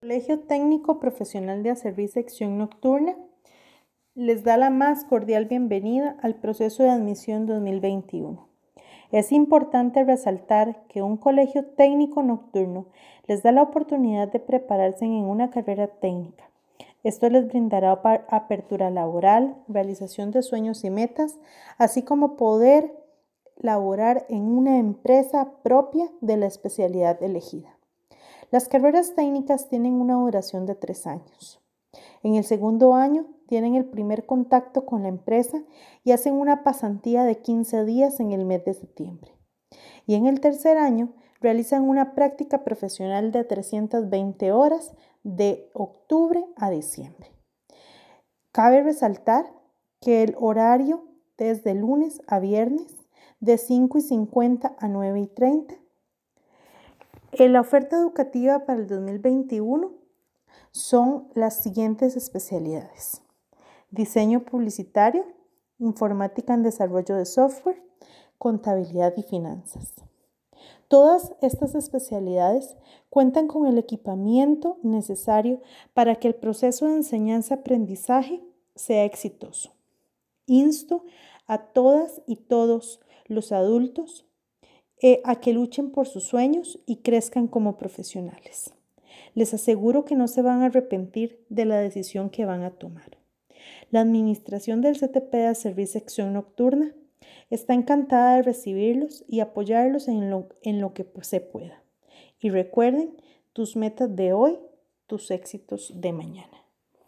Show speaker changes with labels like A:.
A: Colegio Técnico Profesional de Acerví Sección Nocturna les da la más cordial bienvenida al proceso de admisión 2021. Es importante resaltar que un colegio técnico nocturno les da la oportunidad de prepararse en una carrera técnica. Esto les brindará apertura laboral, realización de sueños y metas, así como poder laborar en una empresa propia de la especialidad elegida. Las carreras técnicas tienen una duración de tres años. En el segundo año tienen el primer contacto con la empresa y hacen una pasantía de 15 días en el mes de septiembre. Y en el tercer año realizan una práctica profesional de 320 horas de octubre a diciembre. Cabe resaltar que el horario desde lunes a viernes de 5 y 50 a 9 y 30 en la oferta educativa para el 2021 son las siguientes especialidades. Diseño publicitario, informática en desarrollo de software, contabilidad y finanzas. Todas estas especialidades cuentan con el equipamiento necesario para que el proceso de enseñanza-aprendizaje sea exitoso. Insto a todas y todos los adultos eh, a que luchen por sus sueños y crezcan como profesionales. Les aseguro que no se van a arrepentir de la decisión que van a tomar. La administración del CTP de Servicio Sección Nocturna está encantada de recibirlos y apoyarlos en lo, en lo que se pueda. Y recuerden tus metas de hoy, tus éxitos de mañana.